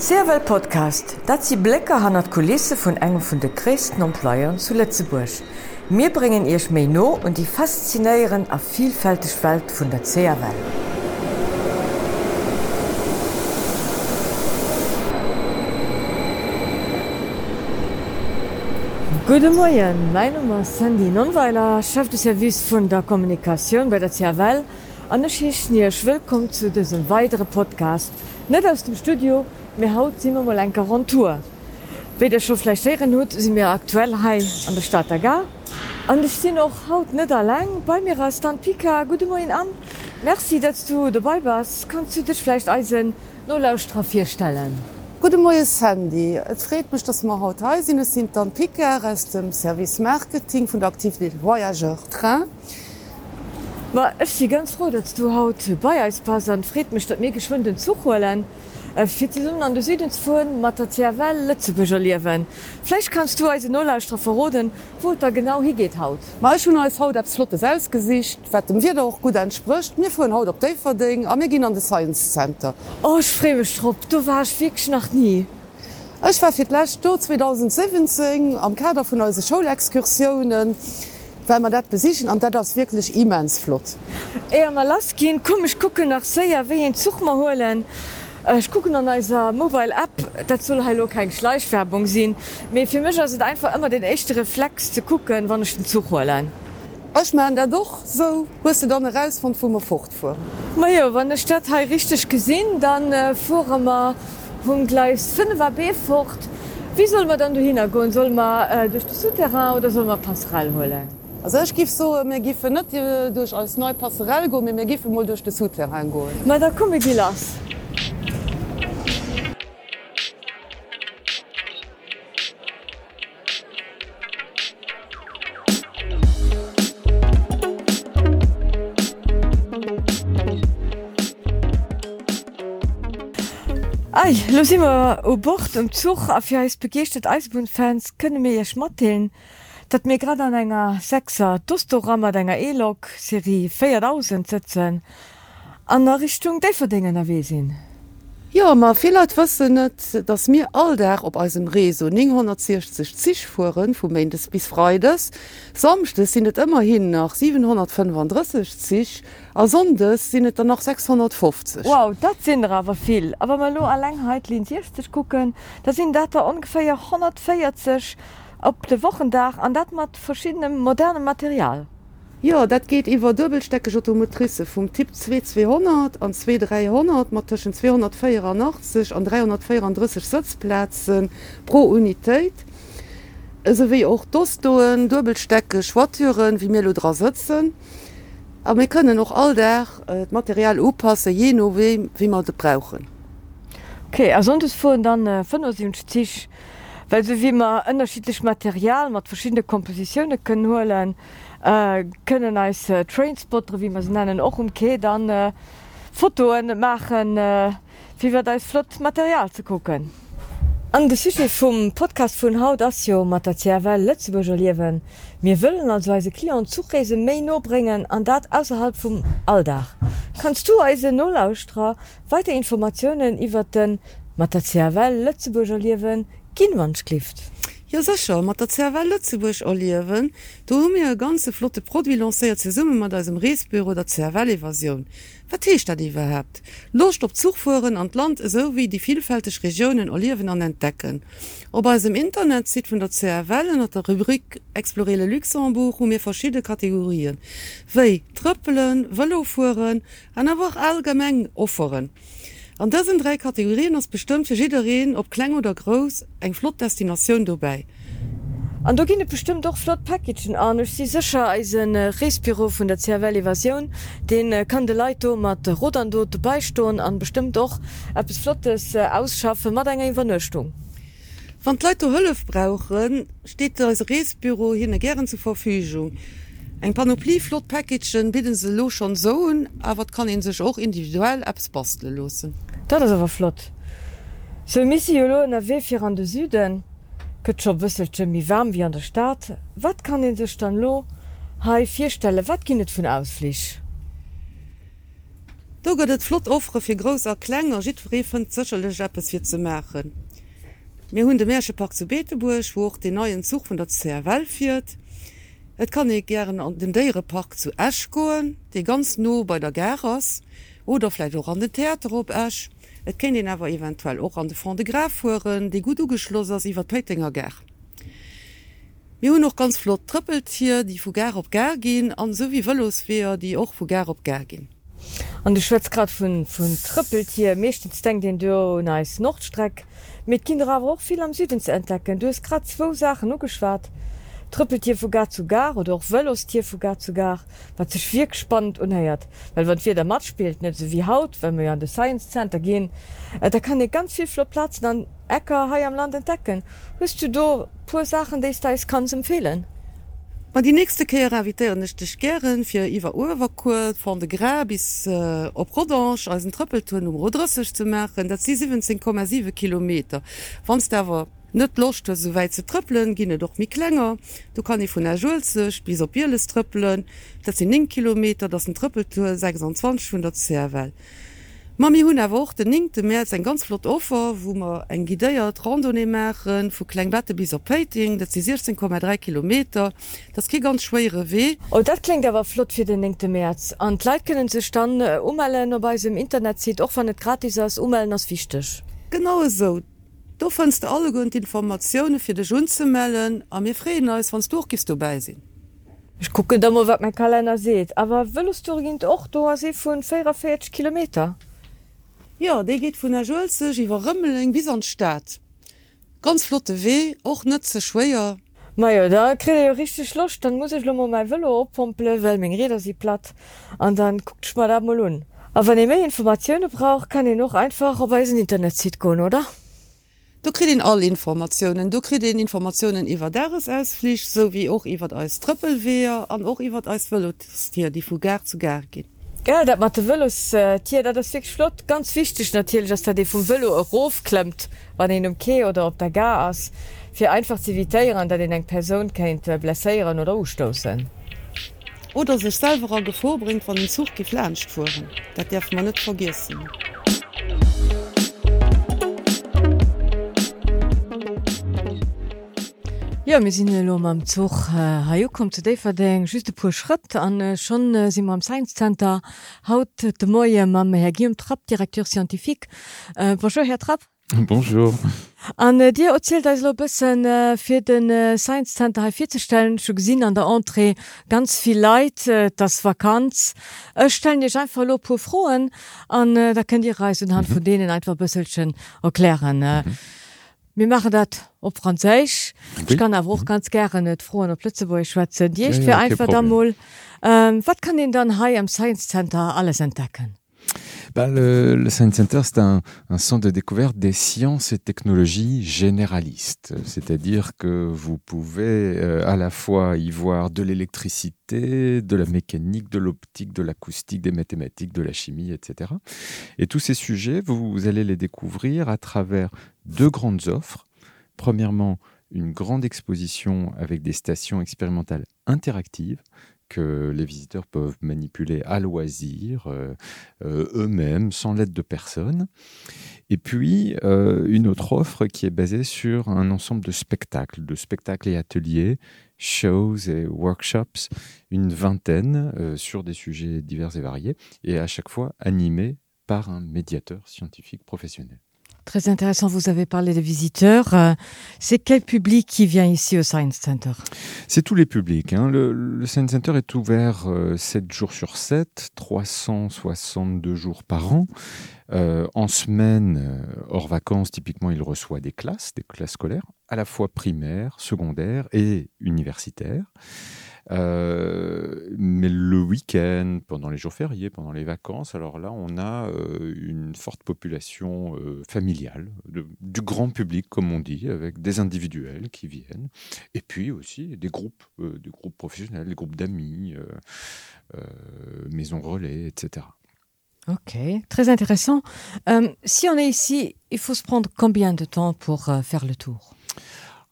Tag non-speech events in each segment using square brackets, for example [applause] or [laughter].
Serwel Podcast, dat sie Blecke han at Kulisse vun engem vun de Christen Emploiern zu Lettzeburg. Mir bringen ihrch méi no und die faszinéieren a vielfältig Welt vun der Zeerwel. Gute Morgen, mein Name ist Sandy Nonweiler, Chef des Service von der Kommunikation bei der CRL. An der Schichtnisch willkommen zu diesem weiteren Podcast. Nicht aus dem Studio, mir haut sind wir mal en Garantur. schon vielleicht sehen hut sind wir aktuell hier an der Stadt gar. Und ich bin noch haut net lang bei mir ist Stand Pika Guten Morgen an. Merci, dass du dabei bist. kannst du dich vielleicht Eisen no lausstrafir vorstellen? Guten Morgen, Sandy. Es freut mich, dass wir heute hier sind an Piker aus dem Service Marketing von der Aktivität Voyageur train. Ich bin ganz froh, dass du heute haut Bayiers pass an Fréet mech dat mé geschwunden zuhoelen zuholen. Fi an de Südens vun mat der Zerwelle ze begerliewen. Flech kannst du als Nolllauustra verroden, wo da genau hi geht haut. Ma schon als Haut ab Flotte Selbstgesicht, wat dem wir auch gut entspricht, mir vu Haut op Daverding, a mir gin an de Science Center. Oh Fremestrupp, du warst fix nach nie. Ech war fir Lächt 2017 am Kader vun euse Schulexkursionen man dat besichen an dat das wirklich immens flott. E mal las gin kom ich gucke nach Säier wie en Zug mal holen. Äh, ich gucken an eiser Mobile App, dat soll hallo kein Schleichfärbung sinn. Me fir Mcher sind einfach immer den echte Reflex zu gucken, wann ich den Zug holen. Ech man der doch so wo du dann raus von Fummer fucht vor. Ma ja, wann der Stadt ha richtig gesinn, dann äh, vormmer hun gleich 5 war B fucht. Wie soll man dann du hingo soll man äh, durch das Souterrain oder soll man Passerell holen? Also ich gif so mir gife net äh, durch als neu Passerell go mir gife mal durch de Souterrain go. Ma da komme ich die las. Lo immer o Bord um Zug a fir is begeert Eisbunfans kënne mé je schmatteln, dat mir grad an enger Sexer Dostorammer denger E-Log Serie 4000 sitzen an der Richtung déverdingen erwesinn. Ja ma Fehler wëssen net, dats mir all der op asem Reso 960 zich fuhren vum Mendes bis Freides, Samchte sinnet immer hin nach 735 zich, a sondes sinnet er nach 650. Wow, dat sinn awer viel, aber mal lo a Längheit lin 60 kucken, da sinn dat er ungefähr 140 op de Wochendach an dat mat verschiedenem modernem Material. Ja dat geht iwwer dobelsteckeg Automotrice vum Tipp 2200 an 2300 mat tschen 284 an 334 Sitzplazen pro Unitéit esewéi och dostoen, dobelstecke, Schwatüren wie Melodra sitzen. A mé kënnen noch all der et Material oppasse je no wem wie man de brauchen. Okay, er sonst vu dann äh, 5 Tisch weil so wie man unterschiedlich Material mat verschiedene Kompositionen können holen äh, können als äh, Trainspotter wie man sie nennen auch umke dann äh, Fotoen machen äh, wie wir da flott Material zu gucken. An de Suche vum Podcast vun Haut asio mat Matatiwel Lettzeburger liewen. mir wëllen als weise Klion Zugreise méi nobringen an dat aus vum Alldach. Kanst du eise Nolllaustra weite Informationoen iwwer den Matatiwel Lettzeburger liewen Ginwandsklift. Ja secher mat der Zerwell Lützeburg alliewen, do hun mir ganze Flotte Prodvilancéiert ze summe mat dem Reesbüro der Zerwellevasion. Vertecht dat iwwer hebt. Locht op Zugfuen an Land so wie die vielfältig Regionen Oliven an entdecken. Ob als im Internet sieht vun der CRWellen at der Rubrik Explorele Luxemburg um mir verschiedene Kategorien. Wéi tröppelen, Wëllofuen, an awer allgemeng offeren. An das sind drei Kategorien aus bestimmte schiin ob Klang oder groß eng Flotdestination vorbei. An da ginne bestimmt doch Flot Packagen an si secher eis een äh, Respiro vun der Zwervaluvationun, den äh, leito mat äh, beisto an bestimmt doch App es Flottes äh, ausschaffe mat enger Iwernechtung. van Leute Hëllef brauchen, steht als Reesbüro hin gern zur Verfügung. Eg Panoplie Flotpackagen bidden se lo schon soun, awer kann en sech och individuell Apps bastle losen. Dat is awer flott. Se Missiolo a wee fir an de Süden, Kët scho wësseltje mi warm wie an der Staat, wat kann en sech dann lo? Hai Vistelle wat ginnet vun ausflich? Do gëtt et Flot ofre fir grosser Klänger jiréfen zëcherle Jappes fir ze machen. Mir hunn de Mäerschepark zu Beeteburg woch den neuen Zug vun der CRL firiert. Et kann ik gern an den déiere Park zu Äsch goen, déi ganz no bei der Gerras oder flläit an de Theater op Äsch Et ken den awer eventuell och an de Front de Graf fuhren, déi gut ugeschloss ass iwwer d'Peitinger ger. Mi hun noch ganz flott trppelt hier, die vu gar op gar gin, an so wie Wëllosphär, die och vu gar op gar gin. An de Schwezgrad vun vun trëppelt hier mechtens denkt den Dr neis Nordstreck, mit Kinder awer och viel am Süden ze entdecken. Dus grad zwo Sachen no geschwarart Trppeltier vu gar zu gar oder auch wëllostier vu gar zu gar, wat zech vir gespannt unheiert, weil wann fir der Mat spielt net so wie haut, wenn wir an de Science Center gehen, äh, da kann e ganz viel Floplatz an Äcker ha am Land entdecken. Hust du do pur Sachen, de da kann empfehlen. Ma die nächste Keer invitieren nichtch gern fir iwwer Uwerkur van de Gra bis äh, op Rodanche als een Trppeltour um Rodresseg zu mechen, dat sie 17,7 km. Wanns derwer net lochte soweit ze tripppeln ginne doch mi klenger du kann ich vun der Schulze bis op bierles tripppeln dat sind 9 kilometer das ein Trippeltour 26 hun Serwell Mami hunn erwoch den enngkte März en ganz flott Offer wo man eng Gidéiert Randonné machen vu Kklengbette bis op Peting dat sie 16,3 km das ki ganz schwere weh. Oh dat klingt awer flott fir den enngkte März an Leiit können ze stand umellen op bei im Internet sieht och van net gratis ass umellen ass fichtech Genau so. Du fandst alle gut Informationen für de Jun zu mellen, a mir Freden als wanns durchgist du beisinn. Ich gucke da mal wat mein Kalender seht, aber willst du gehen auch du se vu 44 km. Ja, de geht vun der Schulze iwwer Rëmmeling bis an Staat. Ganz flotte weh och net ze schwéier. Maier da kre jo richchte Schloch, dann muss ich lo mein Wëlle oppomple, well még Reder sie platt an dann guckt mal da mal un. A wenn ihr méi Informationoune brauch, kann ihr noch einfach op weisen Internet zit go oder? Du kre den alle Informationen. Du kre den Informationen iwwer deres ausflich, so wie auch iwwer als Trppelwehr an och iwwer als Welltier, die vu gar zu gar geht. Ja, dat mat Wëlos äh, Tier dat fi Flot ganz wichtig natürlich, dass der de vum Wëlo Rof klemmt, wann en um oder op der Ga ass, fir einfach zivitéieren, dat den eng Person kenint äh, oder ustossen. Oder sech selber gevorbringt van den Zug geflanscht fuhren. Dat derf man net vergessen. Ja mir sinn lo am Zug ha äh, kom ze déi verdeng juste pu Schritt an äh, schon äh, si am Science Center haut de Moie mam Herr Gim Trapp Direteur scientifique äh, Bonjour Herr Trapp. Bonjour. An äh, Dir erzählt als lo bisssen äh, fir den äh, Science Center vier zu stellen schon gesinn an der Entrée ganz viel Leid äh, das Vakanz äh, stellen Dich einfach lo pu frohen an äh, da könnt ihr Reisen han mhm. von denen einfach bisselchen erklären. Äh. Mhm. Wir machen dat op Franzisch ich kann a auch ganz gerne net froh der Di ich ja, ja, einfach ähm, wat kann den dann Hai am Science Center alles entdecken? Bah, le, le Science Center, c'est un, un centre de découverte des sciences et technologies généralistes. C'est-à-dire que vous pouvez euh, à la fois y voir de l'électricité, de la mécanique, de l'optique, de l'acoustique, des mathématiques, de la chimie, etc. Et tous ces sujets, vous, vous allez les découvrir à travers deux grandes offres. Premièrement, une grande exposition avec des stations expérimentales interactives que les visiteurs peuvent manipuler à loisir euh, euh, eux-mêmes sans l'aide de personne et puis euh, une autre offre qui est basée sur un ensemble de spectacles de spectacles et ateliers shows et workshops une vingtaine sur des sujets divers et variés et à chaque fois animés par un médiateur scientifique professionnel Très intéressant, vous avez parlé des visiteurs. Euh, c'est quel public qui vient ici au Science Center? C'est tous les publics. Hein. Le, Science Center est ouvert euh, 7 jours sur 7, 362 jours par an. Euh, en semaine, euh, hors vacances, typiquement, il reçoit des classes, des classes scolaires, à la fois primaires, secondaires et universitaires. Euh, mais le week-end, pendant les jours fériés, pendant les vacances, alors là, on a euh, une forte population euh, familiale, du grand public, comme on dit, avec des individuels qui viennent, et puis aussi des groupes, des groupes professionnels, des groupes d'amis, maisons relais, etc. Ok, très intéressant. Si on est ici, il faut se prendre combien de temps pour faire le tour?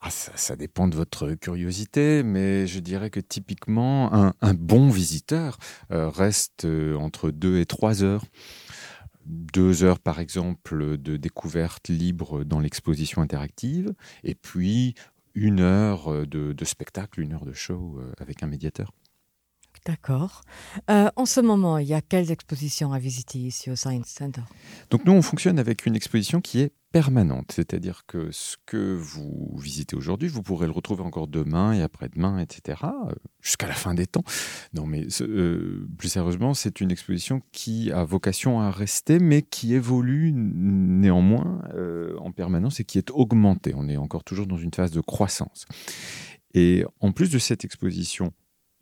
Ah, ça, dépend de votre curiosité, mais je dirais que typiquement un, bon visiteur euh, reste euh, entre deux et trois heures. deux heures par exemple de découverte libre dans l'exposition interactive et puis une heure de, de spectacle, une heure de show euh, avec un médiateur. D'accord. Euh, en ce moment, il y a quelles expositions à visiter ici au Science Center? Donc nous, on fonctionne avec une exposition qui est permanente, c'est-à-dire que ce que vous visitez aujourd'hui, vous pourrez le retrouver encore demain et après-demain, etc., jusqu'à la fin des temps. Non, mais euh, plus sérieusement, c'est une exposition qui a vocation à rester, mais qui évolue néanmoins euh, en permanence et qui est augmentée. On est encore toujours dans une phase de croissance. Et en plus de cette exposition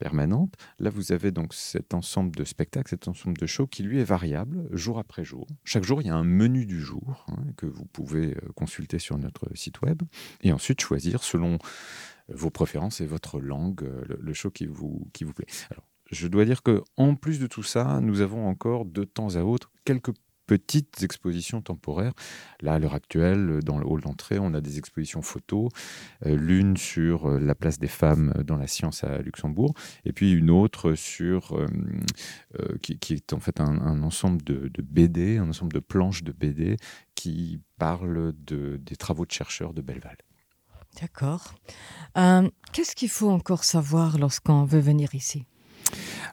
permanente. Là, vous avez donc cet ensemble de spectacles, cet ensemble de shows qui lui est variable jour après jour. Chaque jour, il y a un menu du jour hein, que vous pouvez euh, consulter sur notre site web et ensuite choisir selon vos préférences et votre langue euh, le, le show qui vous, qui vous plaît. Alors, je dois dire que en plus de tout ça, nous avons encore de temps à autre quelques petites expositions temporaires. Là, à l'heure actuelle, dans le hall d'entrée, on a des expositions photos, euh, l'une sur euh, la place des femmes dans la science à Luxembourg, et puis une autre sur euh, qui, qui est en fait un, un ensemble de, de BD, un ensemble de planches de BD qui parlent de, des travaux de chercheurs de Belleval. D'accord. Euh, Qu'est-ce qu'il faut encore savoir lorsqu'on veut venir ici?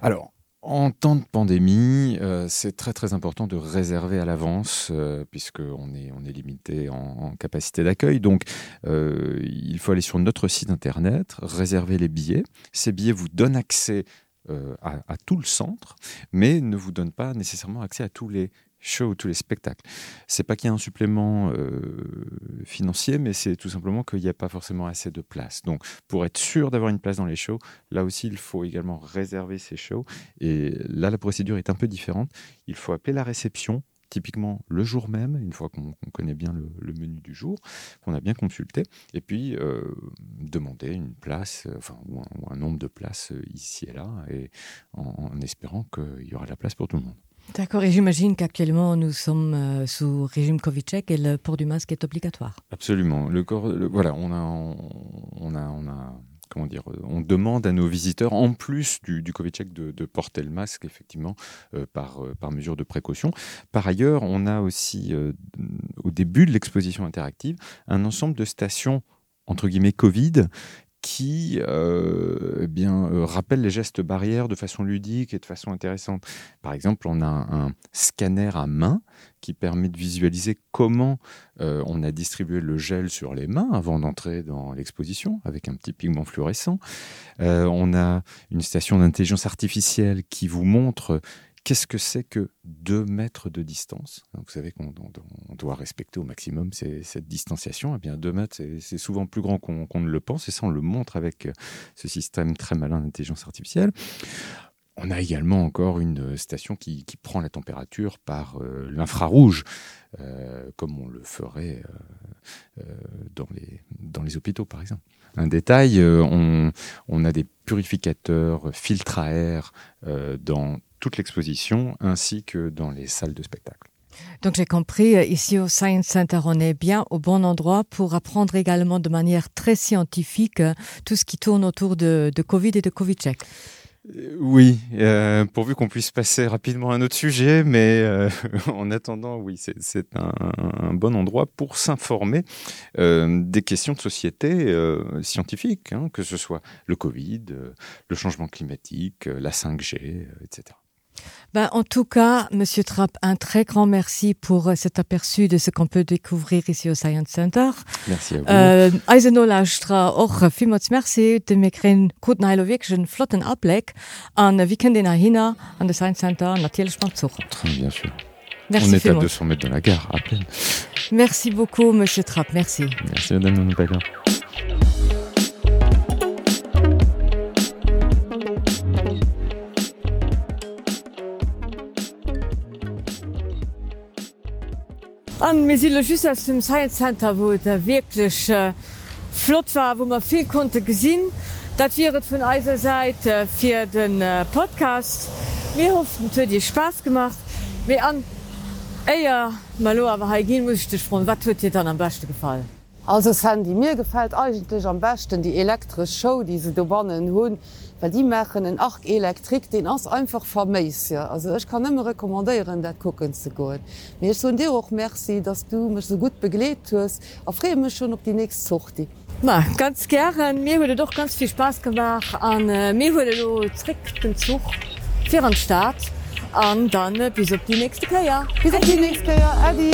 Alors, En temps de pandémie, euh, c'est très très important de réserver à l'avance euh, puisqu'on est, on est limité en, capacité d'accueil. Donc euh, il faut aller sur notre site internet, réserver les billets. Ces billets vous donnent accès à, à tout le centre, mais ne vous donnent pas nécessairement accès à tous les shows, tous les spectacles. C'est pas qu'il y a un supplément euh, financier, mais c'est tout simplement qu'il n'y a pas forcément assez de place. Donc, pour être sûr d'avoir une place dans les shows, là aussi, il faut également réserver ces shows. Et là, la procédure est un peu différente. Il faut appeler la réception typiquement le jour même, une fois qu'on qu connaît bien le, menu du jour, qu'on a bien consulté, et puis euh, demander une place, euh, enfin, ou un, nombre de places ici et là, et en, en espérant qu'il y aura de la place pour tout le monde. D'accord, et j'imagine qu'actuellement nous sommes euh, sous régime Covid-check et le port du masque est obligatoire. Absolument. Le voilà, on a, on a, on a, comment dire, on demande à nos visiteurs, en plus du, du Covid-check, de, porter le masque, effectivement, euh, par, euh, par mesure de précaution. Par ailleurs, on a aussi, euh, au début de l'exposition interactive, un ensemble de stations entre guillemets Covid qui euh, eh bien euh, rappelle les gestes barrières de façon ludique et de façon intéressante. Par exemple, on a un, scanner à main qui permet de visualiser comment euh, on a distribué le gel sur les mains avant d'entrer dans l'exposition avec un petit pigment fluorescent. Euh, on a une station d'intelligence artificielle qui vous montre qu'est-ce que c'est que 2 mètres de distance? Vous savez qu'on on doit respecter au maximum cette distanciation. Eh bien, 2 mètres, c'est souvent plus grand qu'on qu ne le pense, et ça, on le montre avec euh, ce système très malin d'intelligence artificielle. On a également encore une station qui, prend la température par euh, l'infrarouge, euh, comme on le ferait euh, euh, dans, les, hôpitaux, par exemple. Un détail, euh, on, a des purificateurs filtres à air euh, dans toute l'exposition ainsi que dans les salles de spectacle. Donc j'ai compris, euh, ici au Science Center, on est bien au bon endroit pour apprendre également de manière très scientifique euh, tout ce qui tourne autour de, de Covid et de Covid-check. Oui, euh, pourvu qu'on puisse passer rapidement à un autre sujet, mais euh, [laughs] en attendant, oui, c'est un, bon endroit pour s'informer euh, des questions de société scientifiques, hein, que ce soit le Covid, le changement climatique, la 5G, euh, etc. Ben, en tout cas, Monsieur Trapp, un très grand merci pour euh, cet aperçu de ce qu'on peut découvrir ici au Science Center. Merci à vous. Äh, Eisenolastra och vielmals Merci de mir kren guten heilowegschen flotten Ableck an den er hinner an de Science Center natürlich man Zug. Très bien sûr. Merci On est à vielmals. 200 mètres de la gare, à peine. Merci beaucoup Monsieur Trapp, merci. Merci, Madame Nouvelle. An mir sie just aus dem Science Center, wo der wirklich äh, flott war, wo man viel konnte gesinn. Dat wäret von eiser Seite für den äh, Podcast. Wir hoffen für dir Spaß gemacht. Wir an Eier Malo aber gehen muss ich dich von wat tut dir dann am besten gefallen. Also Sandy mir gefällt eigentlich am besten die elektrische Show diese Dobannen hun, weil die machen en 8 Elektrik den ass einfach vermeis ja. Also ich kann immer rekommandieren dat gucken zu go Mir so dir auch Merci, dass du mich so gut begleet hues, areme schon op die nächste Zucht die. Ma ganz gern mir wurde doch ganz viel Spaß gemacht an äh, mir wurde lo trick den Zug für an Staat an dann äh, bis op die nächste Kaier. Bis die nächste Kaier Adi.